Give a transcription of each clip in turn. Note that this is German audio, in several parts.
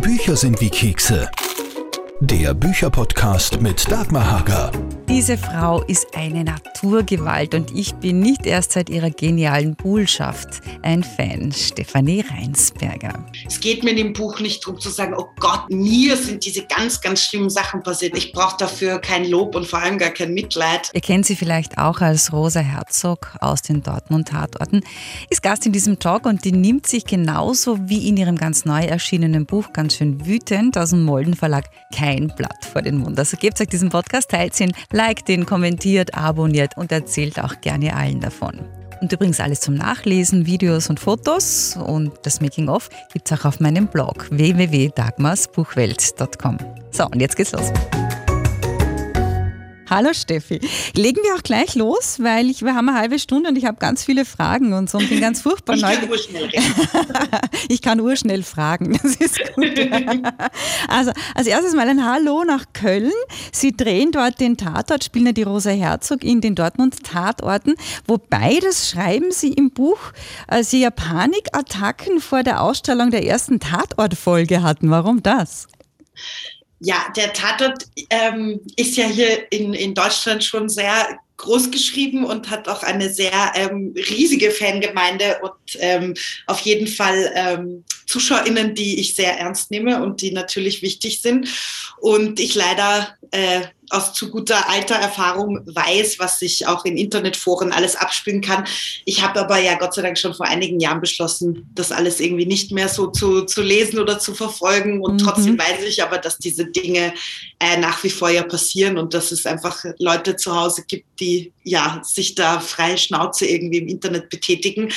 Bücher sind wie Kekse. Der Bücherpodcast mit Dagmar Hager. Diese Frau ist eine Naturgewalt und ich bin nicht erst seit ihrer genialen Buhlschaft ein Fan. Stefanie Reinsberger. Es geht mir in dem Buch nicht darum zu sagen, oh Gott, mir sind diese ganz, ganz schlimmen Sachen passiert. Ich brauche dafür kein Lob und vor allem gar kein Mitleid. Ihr kennt sie vielleicht auch als Rosa Herzog aus den Dortmund-Tatorten. Ist Gast in diesem Talk und die nimmt sich genauso wie in ihrem ganz neu erschienenen Buch ganz schön wütend aus dem Molden Verlag kein Blatt vor den Mund. Also gebt euch diesen Podcast, teilt ihn, liked ihn, kommentiert, abonniert und erzählt auch gerne allen davon. Und übrigens alles zum Nachlesen, Videos und Fotos und das Making-of gibt es auch auf meinem Blog www.dagmarsbuchwelt.com. So, und jetzt geht's los. Hallo Steffi. Legen wir auch gleich los, weil ich, wir haben eine halbe Stunde und ich habe ganz viele Fragen und so und bin ganz furchtbar ich neugierig. kann urschnell reden. ich kann urschnell fragen. Das ist gut. also als erstes mal ein Hallo nach Köln. Sie drehen dort den Tatort, spielen ja die Rosa Herzog in den Dortmund-Tatorten. Wobei, das schreiben Sie im Buch, äh, Sie ja Panikattacken vor der Ausstellung der ersten Tatortfolge hatten. Warum das? Ja, der Tatort ähm, ist ja hier in, in Deutschland schon sehr groß geschrieben und hat auch eine sehr ähm, riesige Fangemeinde und ähm, auf jeden Fall ähm, ZuschauerInnen, die ich sehr ernst nehme und die natürlich wichtig sind. Und ich leider äh, aus zu guter alter Erfahrung weiß, was sich auch in Internetforen alles abspielen kann. Ich habe aber ja Gott sei Dank schon vor einigen Jahren beschlossen, das alles irgendwie nicht mehr so zu, zu lesen oder zu verfolgen. Und mhm. trotzdem weiß ich aber, dass diese Dinge äh, nach wie vor ja passieren und dass es einfach Leute zu Hause gibt, die ja sich da freie Schnauze irgendwie im Internet betätigen.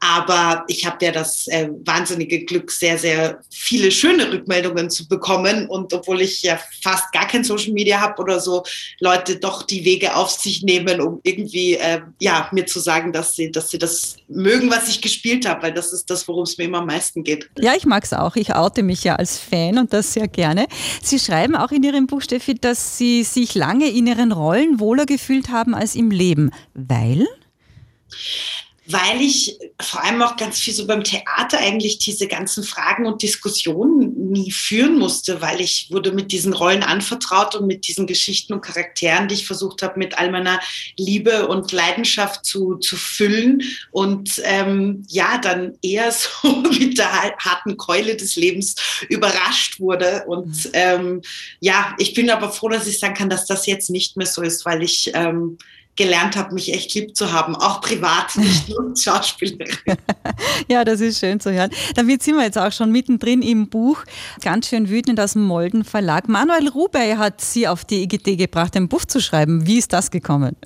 Aber ich habe ja das äh, wahnsinnige Glück, sehr, sehr viele schöne Rückmeldungen zu bekommen. Und obwohl ich ja fast gar kein Social Media habe oder so, Leute doch die Wege auf sich nehmen, um irgendwie äh, ja mir zu sagen, dass sie, dass sie das mögen, was ich gespielt habe, weil das ist das, worum es mir immer am meisten geht. Ja, ich mag es auch. Ich oute mich ja als Fan und das sehr gerne. Sie schreiben auch in Ihrem Buch, Steffi, dass Sie sich lange in Ihren Rollen wohler gefühlt haben als im Leben. Weil? Weil ich vor allem auch ganz viel so beim Theater eigentlich diese ganzen Fragen und Diskussionen nie führen musste, weil ich wurde mit diesen Rollen anvertraut und mit diesen Geschichten und Charakteren, die ich versucht habe, mit all meiner Liebe und Leidenschaft zu, zu füllen und ähm, ja, dann eher so mit der harten Keule des Lebens überrascht wurde. Und mhm. ähm, ja, ich bin aber froh, dass ich sagen kann, dass das jetzt nicht mehr so ist, weil ich ähm, gelernt habe, mich echt lieb zu haben, auch privat, nicht nur Schauspielerin. ja, das ist schön zu hören. Damit sind wir jetzt auch schon mittendrin im Buch. Ganz schön wütend aus dem Molden Verlag. Manuel Rubey hat Sie auf die Idee gebracht, ein Buch zu schreiben. Wie ist das gekommen?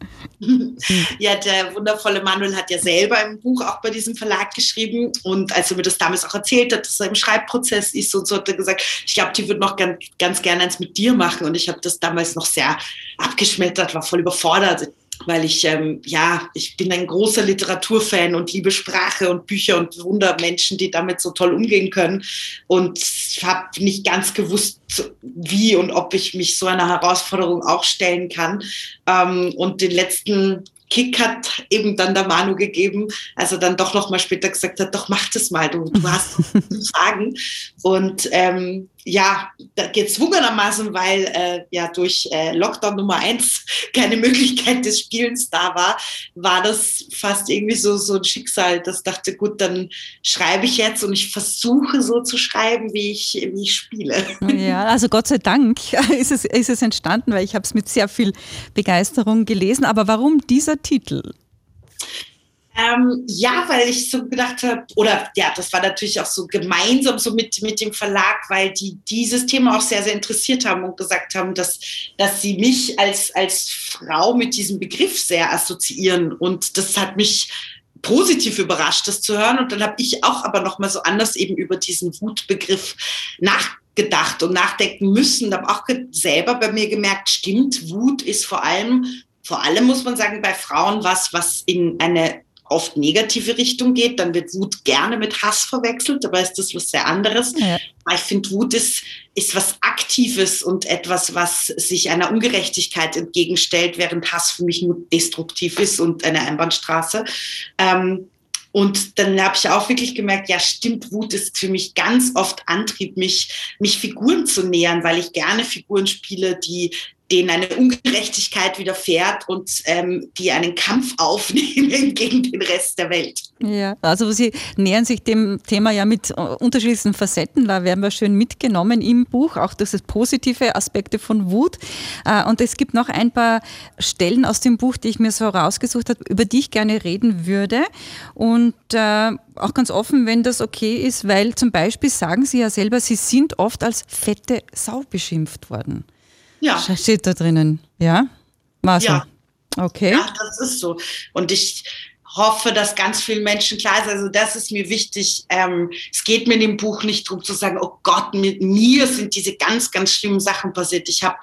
ja, der wundervolle Manuel hat ja selber ein Buch auch bei diesem Verlag geschrieben. Und als er mir das damals auch erzählt hat, dass er im Schreibprozess ist und so, hat er gesagt, ich glaube, die würde noch ganz, ganz gerne eins mit dir machen. Und ich habe das damals noch sehr abgeschmettert, war voll überfordert weil ich, ähm, ja, ich bin ein großer Literaturfan und liebe Sprache und Bücher und bewundere Menschen, die damit so toll umgehen können. Und habe nicht ganz gewusst, wie und ob ich mich so einer Herausforderung auch stellen kann. Ähm, und den letzten Kick hat eben dann der Manu gegeben, also dann doch noch mal später gesagt hat, doch mach das mal, du, du hast zu sagen. Und ähm, ja, gezwungenermaßen, weil äh, ja durch äh, Lockdown Nummer eins keine Möglichkeit des Spielens da war, war das fast irgendwie so, so ein Schicksal, das dachte, gut, dann schreibe ich jetzt und ich versuche so zu schreiben, wie ich, wie ich spiele. Ja, also Gott sei Dank ist es, ist es entstanden, weil ich habe es mit sehr viel Begeisterung gelesen. Aber warum dieser Titel? Ähm, ja, weil ich so gedacht habe, oder ja, das war natürlich auch so gemeinsam so mit, mit dem Verlag, weil die dieses Thema auch sehr, sehr interessiert haben und gesagt haben, dass, dass sie mich als, als Frau mit diesem Begriff sehr assoziieren. Und das hat mich positiv überrascht, das zu hören. Und dann habe ich auch aber nochmal so anders eben über diesen Wutbegriff nachgedacht und nachdenken müssen. Habe auch selber bei mir gemerkt, stimmt, Wut ist vor allem vor allem muss man sagen, bei Frauen was, was in eine oft negative Richtung geht, dann wird Wut gerne mit Hass verwechselt, dabei ist das was sehr anderes. Ja. Ich finde, Wut ist, ist was Aktives und etwas, was sich einer Ungerechtigkeit entgegenstellt, während Hass für mich nur destruktiv ist und eine Einbahnstraße. Ähm, Und dann habe ich auch wirklich gemerkt, ja, stimmt, Wut ist für mich ganz oft Antrieb, mich, mich Figuren zu nähern, weil ich gerne Figuren spiele, die denen eine Ungerechtigkeit widerfährt und ähm, die einen Kampf aufnehmen gegen den Rest der Welt. Ja, also Sie nähern sich dem Thema ja mit äh, unterschiedlichsten Facetten. Da werden wir schön mitgenommen im Buch, auch das positive Aspekte von Wut. Äh, und es gibt noch ein paar Stellen aus dem Buch, die ich mir so rausgesucht habe, über die ich gerne reden würde. Und äh, auch ganz offen, wenn das okay ist, weil zum Beispiel sagen Sie ja selber, Sie sind oft als fette Sau beschimpft worden. Ja. Steht da drinnen, ja? War Ja. Okay. Ja, das ist so. Und ich hoffe, dass ganz vielen Menschen klar ist, also das ist mir wichtig. Ähm, es geht mir in dem Buch nicht darum zu sagen, oh Gott, mit mir sind diese ganz, ganz schlimmen Sachen passiert. Ich habe,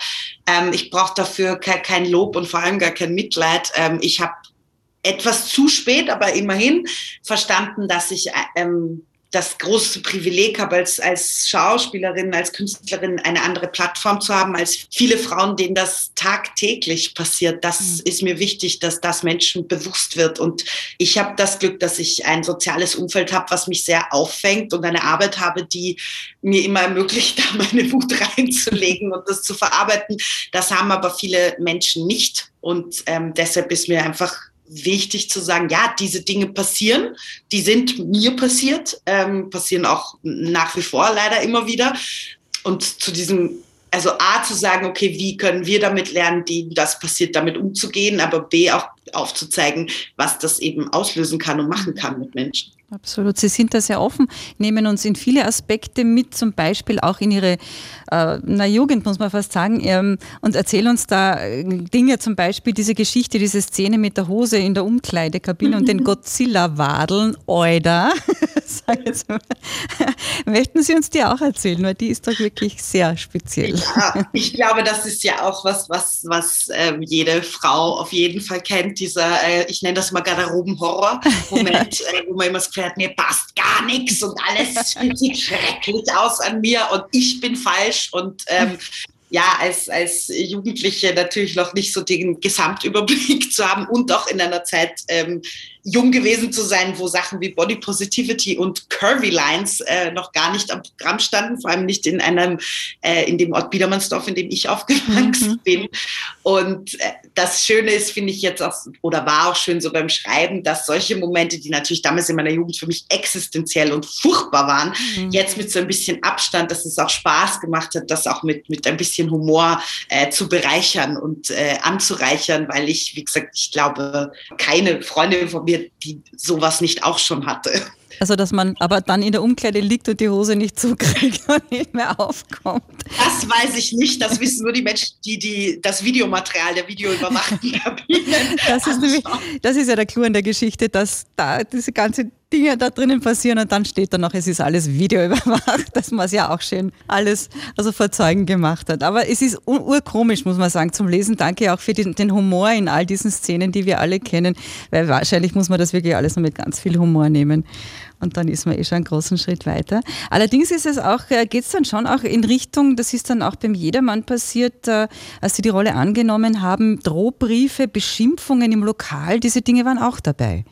ähm, ich brauche dafür kein, kein, Lob und vor allem gar kein Mitleid. Ähm, ich habe etwas zu spät, aber immerhin verstanden, dass ich ähm, das große Privileg habe, als, als Schauspielerin, als Künstlerin eine andere Plattform zu haben, als viele Frauen, denen das tagtäglich passiert. Das mhm. ist mir wichtig, dass das Menschen bewusst wird. Und ich habe das Glück, dass ich ein soziales Umfeld habe, was mich sehr auffängt und eine Arbeit habe, die mir immer ermöglicht, da meine Wut reinzulegen und das zu verarbeiten. Das haben aber viele Menschen nicht. Und ähm, deshalb ist mir einfach wichtig zu sagen, ja, diese Dinge passieren, die sind mir passiert, ähm, passieren auch nach wie vor leider immer wieder. Und zu diesem, also A zu sagen, okay, wie können wir damit lernen, die das passiert, damit umzugehen, aber B auch aufzuzeigen, was das eben auslösen kann und machen kann mit Menschen. Absolut. Sie sind da sehr offen, nehmen uns in viele Aspekte mit, zum Beispiel auch in Ihre äh, na, Jugend, muss man fast sagen, ähm, und erzählen uns da äh, Dinge, zum Beispiel diese Geschichte, diese Szene mit der Hose in der Umkleidekabine und den Godzilla-Wadeln, Oida. Möchten Sie uns die auch erzählen, weil die ist doch wirklich sehr speziell. Ja, ich glaube, das ist ja auch was, was, was äh, jede Frau auf jeden Fall kennt, dieser, äh, ich nenne das mal Garderoben-Horror-Moment, äh, wo man immer das Hat, mir passt gar nichts und alles sieht schrecklich aus an mir und ich bin falsch und ähm, ja, als, als Jugendliche natürlich noch nicht so den Gesamtüberblick zu haben und auch in einer Zeit ähm, jung gewesen zu sein, wo Sachen wie Body Positivity und Curvy Lines äh, noch gar nicht am Programm standen, vor allem nicht in einem, äh, in dem Ort Biedermannsdorf, in dem ich aufgewachsen mhm. bin. Und äh, das Schöne ist, finde ich jetzt auch, oder war auch schön so beim Schreiben, dass solche Momente, die natürlich damals in meiner Jugend für mich existenziell und furchtbar waren, mhm. jetzt mit so ein bisschen Abstand, dass es auch Spaß gemacht hat, das auch mit, mit ein bisschen Humor äh, zu bereichern und äh, anzureichern, weil ich, wie gesagt, ich glaube, keine Freundin von mir die sowas nicht auch schon hatte. Also, dass man aber dann in der Umkleide liegt und die Hose nicht zukriegt und nicht mehr aufkommt. Das weiß ich nicht. Das wissen nur die Menschen, die, die das Videomaterial der videoüberwachten Kabinen. Das ist, nämlich, das ist ja der Clou an der Geschichte, dass da diese ganze Dinge da drinnen passieren und dann steht da noch, es ist alles videoüberwacht, dass man es ja auch schön alles also vor Zeugen gemacht hat. Aber es ist urkomisch, muss man sagen, zum Lesen. Danke auch für den, den, Humor in all diesen Szenen, die wir alle kennen, weil wahrscheinlich muss man das wirklich alles nur mit ganz viel Humor nehmen. Und dann ist man eh schon einen großen Schritt weiter. Allerdings ist es auch, äh, geht es dann schon auch in Richtung, das ist dann auch beim Jedermann passiert, äh, als Sie die Rolle angenommen haben, Drohbriefe, Beschimpfungen im Lokal, diese Dinge waren auch dabei.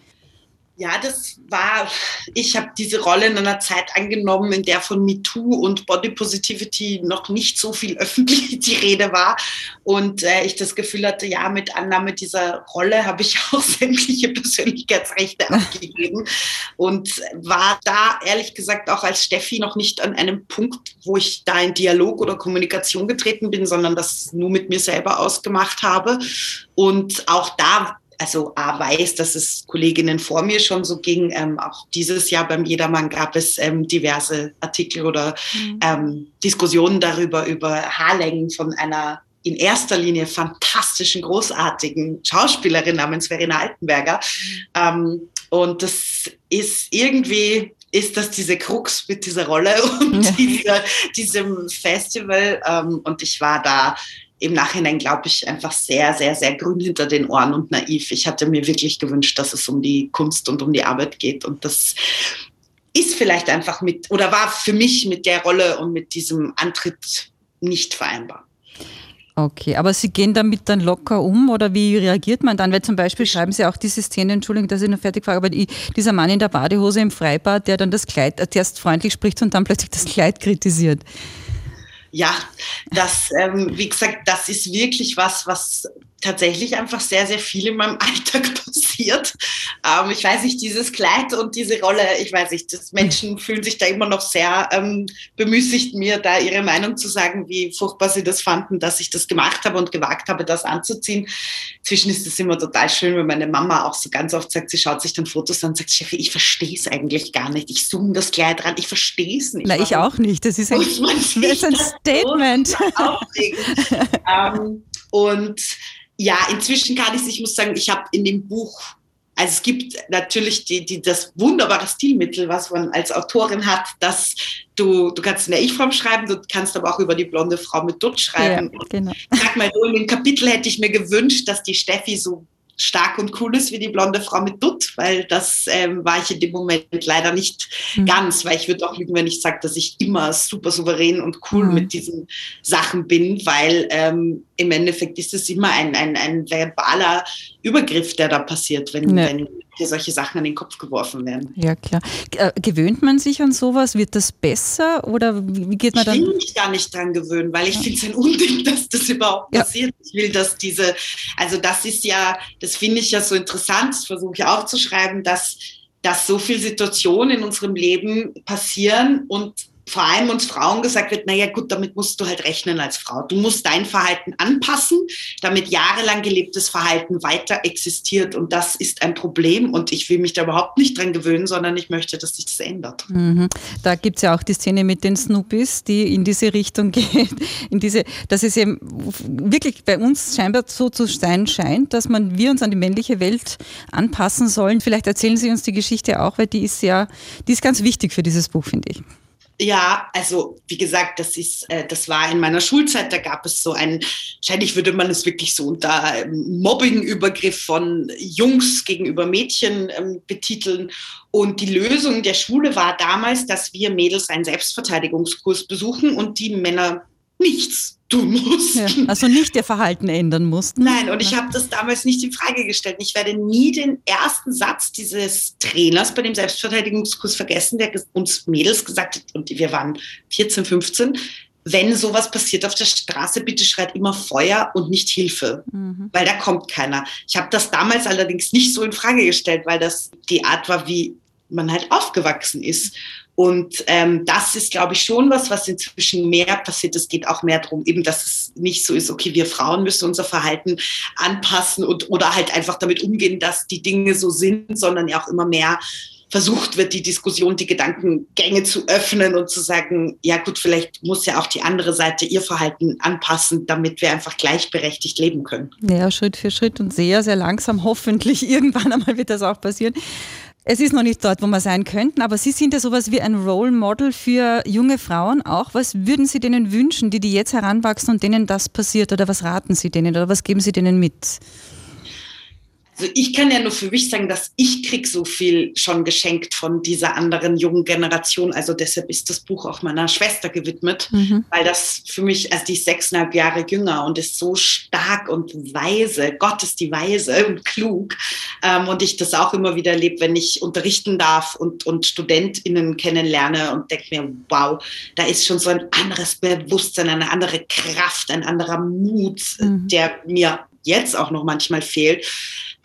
Ja, das war, ich habe diese Rolle in einer Zeit angenommen, in der von MeToo und Body Positivity noch nicht so viel öffentlich die Rede war. Und äh, ich das Gefühl hatte, ja, mit Annahme dieser Rolle habe ich auch sämtliche Persönlichkeitsrechte abgegeben. Und war da ehrlich gesagt auch als Steffi noch nicht an einem Punkt, wo ich da in Dialog oder Kommunikation getreten bin, sondern das nur mit mir selber ausgemacht habe. Und auch da also A weiß, dass es Kolleginnen vor mir schon so ging. Ähm, auch dieses Jahr beim Jedermann gab es ähm, diverse Artikel oder mhm. ähm, Diskussionen darüber, über Haarlängen von einer in erster Linie fantastischen, großartigen Schauspielerin namens Verena Altenberger. Mhm. und das ist irgendwie ist das diese Krux mit dieser Rolle und ja. dieser, diesem Festival. Ähm, und ich war da im Nachhinein, glaube ich, einfach sehr, sehr, sehr grün hinter den Ohren und naiv. Ich hatte mir wirklich gewünscht, dass es um die Kunst und um die Arbeit geht. Und das ist vielleicht einfach mit, oder war für mich mit der Rolle und mit diesem Antritt nicht vereinbar. Okay, aber Sie gehen damit dann locker um oder wie reagiert man dann? Weil zum Beispiel schreiben Sie auch diese Szene, Entschuldigung, dass ich noch fertig frage, aber die, dieser Mann in der Badehose im Freibad, der dann das Kleid erst freundlich spricht und dann plötzlich das Kleid kritisiert. Ja, das, ähm, wie gesagt, das ist wirklich was, was tatsächlich einfach sehr, sehr viel in meinem Alltag passiert. Ähm, ich weiß nicht, dieses Kleid und diese Rolle, ich weiß nicht, das Menschen fühlen sich da immer noch sehr ähm, bemüßigt, mir da ihre Meinung zu sagen, wie furchtbar sie das fanden, dass ich das gemacht habe und gewagt habe, das anzuziehen. Zwischen ist es immer total schön, wenn meine Mama auch so ganz oft sagt, sie schaut sich dann Fotos an und sagt, Chef, ich verstehe es eigentlich gar nicht. Ich zoome das Kleid ran, ich verstehe es nicht. Na, ich auch nicht. Das ist ein, das ist ein Statement. ähm, und ja, inzwischen kann ich ich muss sagen, ich habe in dem Buch, also es gibt natürlich die, die, das wunderbare Stilmittel, was man als Autorin hat, dass du, du kannst in der Ich-Form schreiben, du kannst aber auch über die blonde Frau mit Dutt schreiben. Ja, genau. Sag mal so, in dem Kapitel hätte ich mir gewünscht, dass die Steffi so stark und cool ist wie die blonde Frau mit Dutt, weil das ähm, war ich in dem Moment leider nicht mhm. ganz, weil ich würde auch lügen, wenn ich sage, dass ich immer super souverän und cool mhm. mit diesen Sachen bin, weil ähm, im Endeffekt ist es immer ein, ein, ein verbaler Übergriff, der da passiert, wenn, nee. wenn dir solche Sachen an den Kopf geworfen werden. Ja, klar. Äh, gewöhnt man sich an sowas? Wird das besser oder wie geht man dann? Ich will mich gar nicht dran gewöhnen, weil ich ja. finde es ein Unding, dass das überhaupt ja. passiert. Ich will, dass diese, also das ist ja, das finde ich ja so interessant, das versuche ich auch zu schreiben, dass, dass so viele Situationen in unserem Leben passieren und vor allem uns Frauen gesagt wird, naja gut, damit musst du halt rechnen als Frau. Du musst dein Verhalten anpassen, damit jahrelang gelebtes Verhalten weiter existiert. Und das ist ein Problem. Und ich will mich da überhaupt nicht dran gewöhnen, sondern ich möchte, dass sich das ändert. Mhm. Da gibt es ja auch die Szene mit den Snoopys, die in diese Richtung geht. In diese, dass es eben wirklich bei uns scheinbar so zu sein scheint, dass man wir uns an die männliche Welt anpassen sollen. Vielleicht erzählen Sie uns die Geschichte auch, weil die ist ja, die ist ganz wichtig für dieses Buch, finde ich. Ja, also wie gesagt, das ist, äh, das war in meiner Schulzeit. Da gab es so einen, wahrscheinlich würde man es wirklich so unter ähm, Mobbing-Übergriff von Jungs gegenüber Mädchen ähm, betiteln. Und die Lösung der Schule war damals, dass wir Mädels einen Selbstverteidigungskurs besuchen und die Männer nichts tun mussten. Ja, also nicht ihr Verhalten ändern mussten. Nein, und ich habe das damals nicht in Frage gestellt. Ich werde nie den ersten Satz dieses Trainers bei dem Selbstverteidigungskurs vergessen, der uns Mädels gesagt hat, und wir waren 14, 15, wenn sowas passiert auf der Straße, bitte schreit immer Feuer und nicht Hilfe, mhm. weil da kommt keiner. Ich habe das damals allerdings nicht so in Frage gestellt, weil das die Art war, wie man halt aufgewachsen ist. Und ähm, das ist, glaube ich, schon was, was inzwischen mehr passiert. Es geht auch mehr darum, eben, dass es nicht so ist, okay, wir Frauen müssen unser Verhalten anpassen und oder halt einfach damit umgehen, dass die Dinge so sind, sondern ja auch immer mehr versucht wird, die Diskussion, die Gedankengänge zu öffnen und zu sagen, ja gut, vielleicht muss ja auch die andere Seite ihr Verhalten anpassen, damit wir einfach gleichberechtigt leben können. Ja, Schritt für Schritt und sehr, sehr langsam. Hoffentlich irgendwann einmal wird das auch passieren. Es ist noch nicht dort, wo wir sein könnten, aber Sie sind ja sowas wie ein Role Model für junge Frauen auch. Was würden Sie denen wünschen, die, die jetzt heranwachsen und denen das passiert? Oder was raten Sie denen oder was geben Sie denen mit? Also ich kann ja nur für mich sagen, dass ich krieg so viel schon geschenkt von dieser anderen jungen Generation. Also deshalb ist das Buch auch meiner Schwester gewidmet, mhm. weil das für mich, also die ist sechseinhalb Jahre jünger und ist so stark und weise. Gott ist die weise und klug. Ähm, und ich das auch immer wieder erlebe, wenn ich unterrichten darf und, und StudentInnen kennenlerne und denke mir, wow, da ist schon so ein anderes Bewusstsein, eine andere Kraft, ein anderer Mut, mhm. der mir jetzt auch noch manchmal fehlt.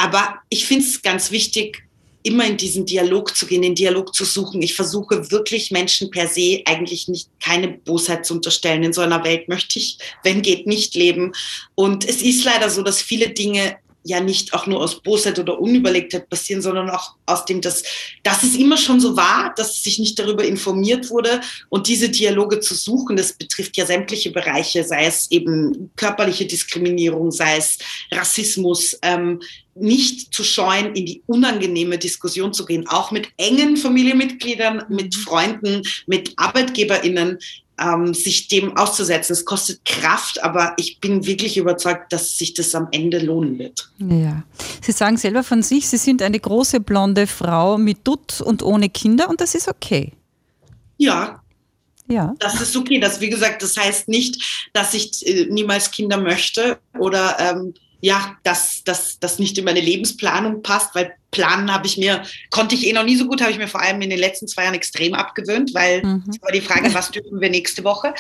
Aber ich finde es ganz wichtig, immer in diesen Dialog zu gehen, den Dialog zu suchen. Ich versuche wirklich Menschen per se eigentlich nicht keine Bosheit zu unterstellen. In so einer Welt möchte ich, wenn geht, nicht leben. Und es ist leider so, dass viele Dinge ja nicht auch nur aus Bosheit oder Unüberlegtheit passieren, sondern auch aus dem, dass, dass es immer schon so war, dass sich nicht darüber informiert wurde und diese Dialoge zu suchen, das betrifft ja sämtliche Bereiche, sei es eben körperliche Diskriminierung, sei es Rassismus, ähm, nicht zu scheuen, in die unangenehme Diskussion zu gehen, auch mit engen Familienmitgliedern, mit Freunden, mit ArbeitgeberInnen, ähm, sich dem auszusetzen. Es kostet Kraft, aber ich bin wirklich überzeugt, dass sich das am Ende lohnen wird. Ja. Sie sagen selber von sich, Sie sind eine große blonde Frau mit Dutt und ohne Kinder und das ist okay. Ja, Ja. Das ist okay. Das, wie gesagt, das heißt nicht, dass ich äh, niemals Kinder möchte oder ähm, ja, dass das nicht in meine Lebensplanung passt, weil planen habe ich mir, konnte ich eh noch nie so gut, habe ich mir vor allem in den letzten zwei Jahren extrem abgewöhnt, weil mhm. es war die Frage, was dürfen wir nächste Woche?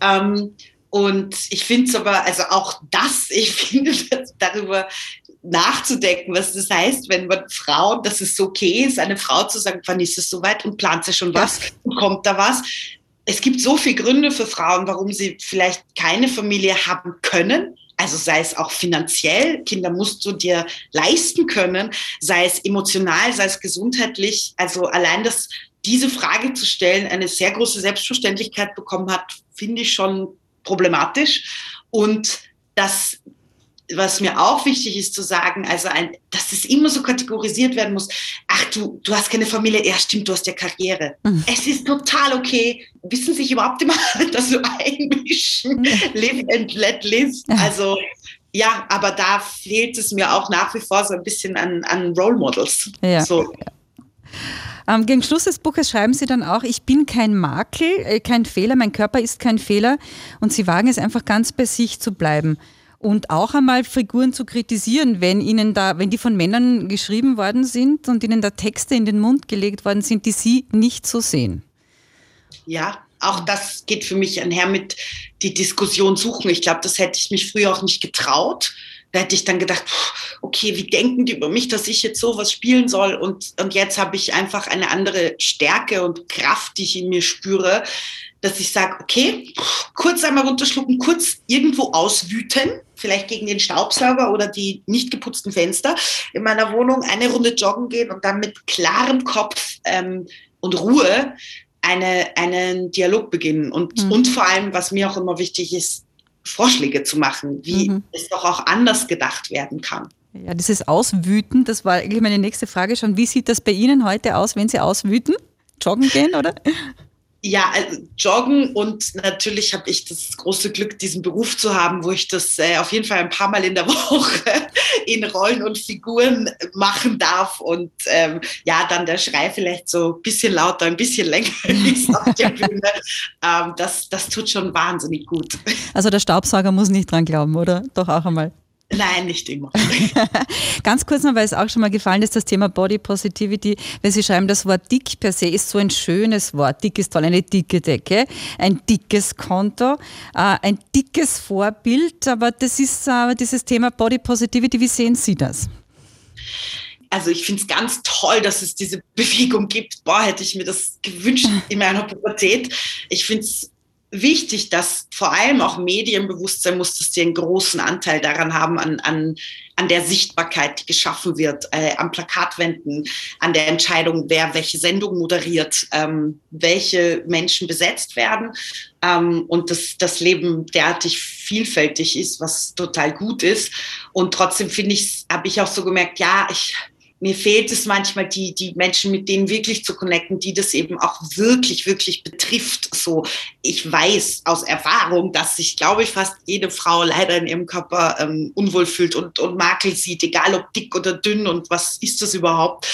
Ähm, und ich finde es aber, also auch das, ich finde darüber nachzudenken, was das heißt, wenn man Frauen, dass es okay ist, eine Frau zu sagen, wann ist es soweit und plant sie schon was und kommt da was. Es gibt so viele Gründe für Frauen, warum sie vielleicht keine Familie haben können. Also sei es auch finanziell, Kinder musst du dir leisten können, sei es emotional, sei es gesundheitlich. Also allein das, diese Frage zu stellen, eine sehr große Selbstverständlichkeit bekommen hat, finde ich schon problematisch. Und das was mir auch wichtig ist zu sagen, also ein, dass das immer so kategorisiert werden muss. Ach, du, du hast keine Familie. Ja, stimmt, du hast ja Karriere. Mhm. Es ist total okay. Wissen sich überhaupt immer, dass du einmischen, live and let live. Also, ja, aber da fehlt es mir auch nach wie vor so ein bisschen an, an Role Models. Ja. So. Ähm, gegen Schluss des Buches schreiben Sie dann auch, ich bin kein Makel, äh, kein Fehler, mein Körper ist kein Fehler und Sie wagen es einfach ganz bei sich zu bleiben und auch einmal Figuren zu kritisieren, wenn ihnen da, wenn die von Männern geschrieben worden sind und ihnen da Texte in den Mund gelegt worden sind, die sie nicht so sehen. Ja, auch das geht für mich einher mit die Diskussion suchen. Ich glaube, das hätte ich mich früher auch nicht getraut. Da hätte ich dann gedacht, okay, wie denken die über mich, dass ich jetzt sowas spielen soll? Und, und jetzt habe ich einfach eine andere Stärke und Kraft, die ich in mir spüre, dass ich sage, okay, kurz einmal runterschlucken, kurz irgendwo auswüten, vielleicht gegen den Staubsauger oder die nicht geputzten Fenster in meiner Wohnung, eine Runde joggen gehen und dann mit klarem Kopf ähm, und Ruhe eine, einen Dialog beginnen. Und, mhm. und vor allem, was mir auch immer wichtig ist, Vorschläge zu machen, wie mhm. es doch auch anders gedacht werden kann. Ja, dieses Auswüten, das war eigentlich meine nächste Frage schon. Wie sieht das bei Ihnen heute aus, wenn Sie auswüten? Joggen gehen, oder? Ja, also joggen und natürlich habe ich das große Glück, diesen Beruf zu haben, wo ich das äh, auf jeden Fall ein paar Mal in der Woche in Rollen und Figuren machen darf und ähm, ja, dann der Schrei vielleicht so ein bisschen lauter, ein bisschen länger ist auf der Bühne. Ähm, das, das tut schon wahnsinnig gut. Also der Staubsauger muss nicht dran glauben, oder? Doch auch einmal. Nein, nicht immer. Ganz kurz noch, weil es auch schon mal gefallen ist, das Thema Body Positivity. Wenn Sie schreiben, das Wort dick per se ist so ein schönes Wort. Dick ist toll, eine dicke Decke, ein dickes Konto, äh, ein dickes Vorbild. Aber das ist äh, dieses Thema Body Positivity. Wie sehen Sie das? also ich finde es ganz toll, dass es diese Bewegung gibt. Boah, hätte ich mir das gewünscht in meiner Pubertät. Ich finde es wichtig, dass vor allem auch Medienbewusstsein muss, dass sie einen großen Anteil daran haben, an, an, an der Sichtbarkeit, die geschaffen wird, äh, am Plakatwänden, an der Entscheidung, wer welche Sendung moderiert, ähm, welche Menschen besetzt werden ähm, und dass das Leben derartig vielfältig ist, was total gut ist. Und trotzdem finde ich, habe ich auch so gemerkt, ja, ich mir fehlt es manchmal, die, die Menschen mit denen wirklich zu connecten, die das eben auch wirklich, wirklich betrifft. So, ich weiß aus Erfahrung, dass sich, glaube ich, fast jede Frau leider in ihrem Körper ähm, unwohl fühlt und, und Makel sieht, egal ob dick oder dünn und was ist das überhaupt.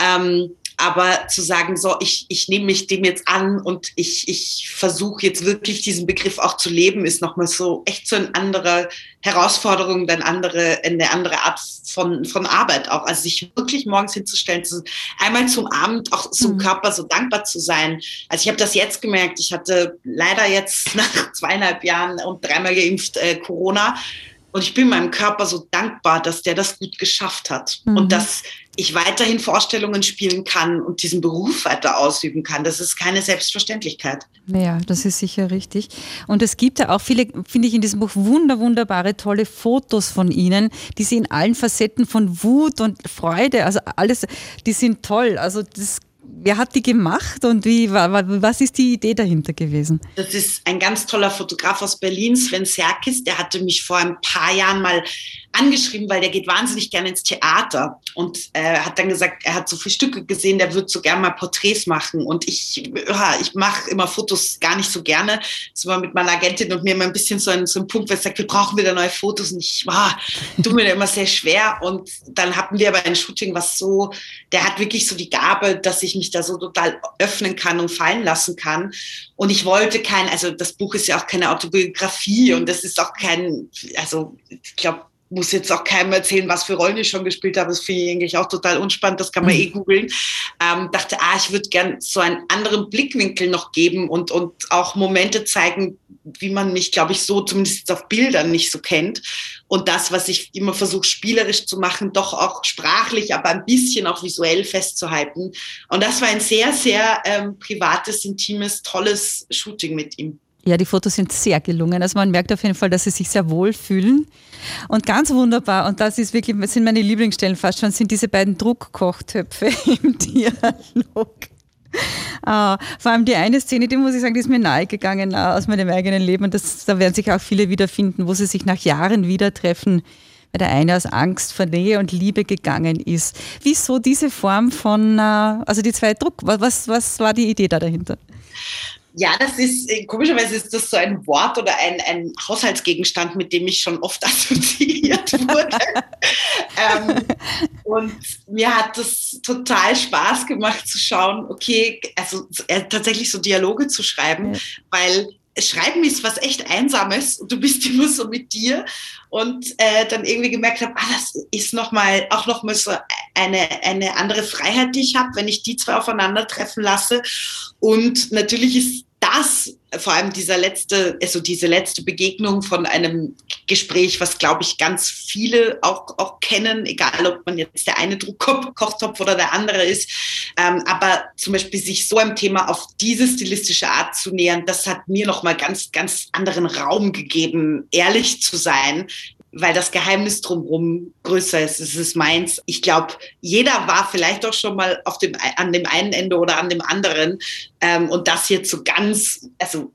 Ähm, aber zu sagen, so, ich, ich nehme mich dem jetzt an und ich, ich versuche jetzt wirklich diesen Begriff auch zu leben, ist nochmal so echt so eine andere Herausforderung, eine andere, eine andere Art von, von Arbeit auch. Also sich wirklich morgens hinzustellen, zu, einmal zum Abend auch zum mhm. Körper so dankbar zu sein. Also ich habe das jetzt gemerkt, ich hatte leider jetzt nach zweieinhalb Jahren und dreimal geimpft äh, Corona. Und ich bin meinem Körper so dankbar, dass der das gut geschafft hat. Mhm. Und dass ich weiterhin Vorstellungen spielen kann und diesen Beruf weiter ausüben kann. Das ist keine Selbstverständlichkeit. Ja, das ist sicher richtig. Und es gibt ja auch viele, finde ich, in diesem Buch wunder, wunderbare, tolle Fotos von Ihnen, die Sie in allen Facetten von Wut und Freude, also alles, die sind toll. Also das wer hat die gemacht und wie, was ist die Idee dahinter gewesen? Das ist ein ganz toller Fotograf aus Berlin, Sven Serkis. Der hatte mich vor ein paar Jahren mal angeschrieben, weil der geht wahnsinnig gerne ins Theater und äh, hat dann gesagt, er hat so viele Stücke gesehen, der würde so gerne mal Porträts machen. Und ich, ja, ich mache immer Fotos gar nicht so gerne. Das war mit meiner Agentin und mir immer ein bisschen so ein, so ein Punkt, wo ich sage, wir brauchen wieder neue Fotos. Und ich war, tut mir da immer sehr schwer. Und dann hatten wir aber ein Shooting, was so, der hat wirklich so die Gabe, dass ich mich da so total öffnen kann und fallen lassen kann. Und ich wollte kein, also das Buch ist ja auch keine Autobiografie und das ist auch kein, also ich glaube, muss jetzt auch keinem erzählen, was für Rollen ich schon gespielt habe. Das finde ich eigentlich auch total unspannend. Das kann man mhm. eh googeln. Ähm, dachte, ah, ich würde gern so einen anderen Blickwinkel noch geben und, und auch Momente zeigen, wie man mich, glaube ich, so zumindest auf Bildern nicht so kennt. Und das, was ich immer versuche, spielerisch zu machen, doch auch sprachlich, aber ein bisschen auch visuell festzuhalten. Und das war ein sehr, sehr ähm, privates, intimes, tolles Shooting mit ihm. Ja, die Fotos sind sehr gelungen. Also man merkt auf jeden Fall, dass sie sich sehr wohl fühlen. Und ganz wunderbar, und das ist wirklich, sind meine Lieblingsstellen fast schon, sind diese beiden Druckkochtöpfe im Dialog. Uh, vor allem die eine Szene, die muss ich sagen, die ist mir nahegegangen uh, aus meinem eigenen Leben. Das, da werden sich auch viele wiederfinden, wo sie sich nach Jahren wieder treffen, weil der eine aus Angst vor Nähe und Liebe gegangen ist. Wieso diese Form von, uh, also die zwei Druck, was, was war die Idee da dahinter? Ja, das ist, äh, komischerweise ist das so ein Wort oder ein, ein Haushaltsgegenstand, mit dem ich schon oft assoziiert wurde. ähm, und mir hat das total Spaß gemacht zu schauen, okay, also äh, tatsächlich so Dialoge zu schreiben, ja. weil Schreiben ist was echt Einsames und du bist immer so mit dir und äh, dann irgendwie gemerkt habe, ah, das ist noch mal, auch nochmal so eine, eine andere Freiheit, die ich habe, wenn ich die zwei aufeinandertreffen lasse. Und natürlich ist das, vor allem dieser letzte, also diese letzte Begegnung von einem Gespräch, was glaube ich ganz viele auch, auch kennen, egal ob man jetzt der eine Druckkochtopf oder der andere ist, ähm, aber zum Beispiel sich so einem Thema auf diese stilistische Art zu nähern, das hat mir nochmal ganz, ganz anderen Raum gegeben, ehrlich zu sein, weil das Geheimnis drumherum größer ist. Es ist meins. Ich glaube, jeder war vielleicht auch schon mal auf dem, an dem einen Ende oder an dem anderen. Ähm, und das jetzt so ganz, also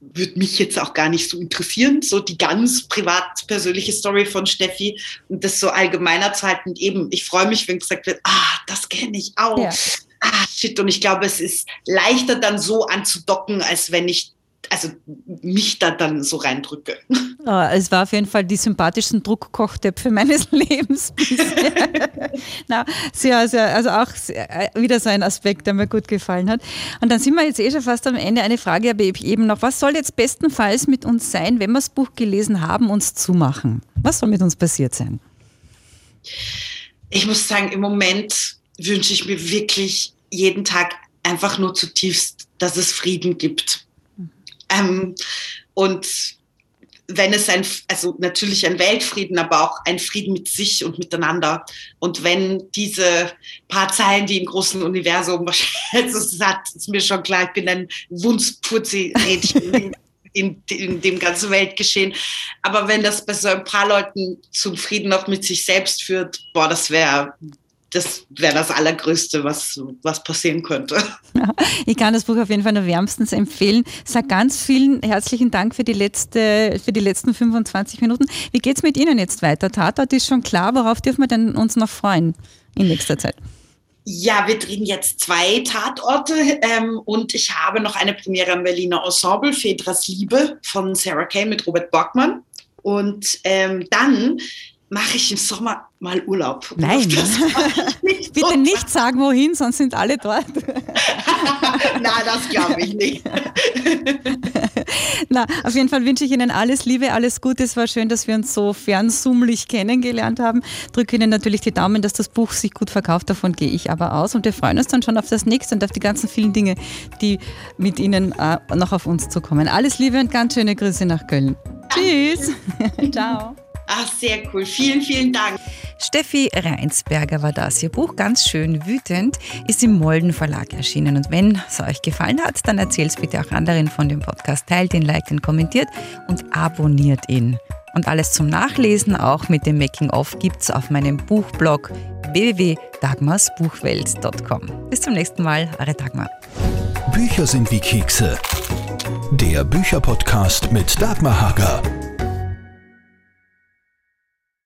würde mich jetzt auch gar nicht so interessieren, so die ganz privat persönliche Story von Steffi und das so allgemeiner zu halten. Eben, ich freue mich, wenn gesagt wird, ah, das kenne ich auch. Ja. Ah, shit. Und ich glaube, es ist leichter dann so anzudocken, als wenn ich also mich da dann so reindrücke. Oh, es war auf jeden Fall die sympathischsten Druckkochtöpfe meines Lebens bisher. Na, sehr, sehr, also auch sehr, äh, wieder so ein Aspekt, der mir gut gefallen hat. Und dann sind wir jetzt eh schon fast am Ende. Eine Frage habe ich eben noch. Was soll jetzt bestenfalls mit uns sein, wenn wir das Buch gelesen haben, uns zumachen? Was soll mit uns passiert sein? Ich muss sagen, im Moment wünsche ich mir wirklich jeden Tag einfach nur zutiefst, dass es Frieden gibt ähm, und wenn es ein, also natürlich ein Weltfrieden, aber auch ein Frieden mit sich und miteinander. Und wenn diese paar Zeilen, die im großen Universum wahrscheinlich, das hat, ist mir schon klar, ich bin ein Wunsputzi-Rädchen in, in, dem ganzen Weltgeschehen. Aber wenn das bei so ein paar Leuten zum Frieden auch mit sich selbst führt, boah, das wäre das wäre das Allergrößte, was, was passieren könnte. Ja, ich kann das Buch auf jeden Fall nur wärmstens empfehlen. Sag ganz vielen herzlichen Dank für die, letzte, für die letzten 25 Minuten. Wie geht es mit Ihnen jetzt weiter? Tatort ist schon klar. Worauf dürfen wir denn uns noch freuen in nächster Zeit? Ja, wir drehen jetzt zwei Tatorte ähm, und ich habe noch eine Premiere am Berliner Ensemble, Fedras Liebe von Sarah Kay mit Robert Borgmann. Und ähm, dann mache ich im Sommer mal Urlaub. Nein, nicht bitte so. nicht sagen, wohin, sonst sind alle dort. Na, das glaube ich nicht. Na, auf jeden Fall wünsche ich Ihnen alles Liebe, alles Gute. Es war schön, dass wir uns so fernsummlich kennengelernt haben. Drücke Ihnen natürlich die Daumen, dass das Buch sich gut verkauft. Davon gehe ich aber aus. Und wir freuen uns dann schon auf das nächste und auf die ganzen vielen Dinge, die mit Ihnen äh, noch auf uns zukommen. Alles Liebe und ganz schöne Grüße nach Köln. Tschüss. Ciao. Ach, sehr cool. Vielen, vielen Dank. Steffi Reinsberger war das. Ihr Buch Ganz schön wütend ist im Molden Verlag erschienen. Und wenn es euch gefallen hat, dann erzählt es bitte auch anderen von dem Podcast. Teilt ihn, liked ihn, kommentiert und abonniert ihn. Und alles zum Nachlesen, auch mit dem Making-of, gibt es auf meinem Buchblog www.dagmarsbuchwelt.com. Bis zum nächsten Mal, eure Dagmar. Bücher sind wie Kekse. Der Bücherpodcast mit Dagmar Hager.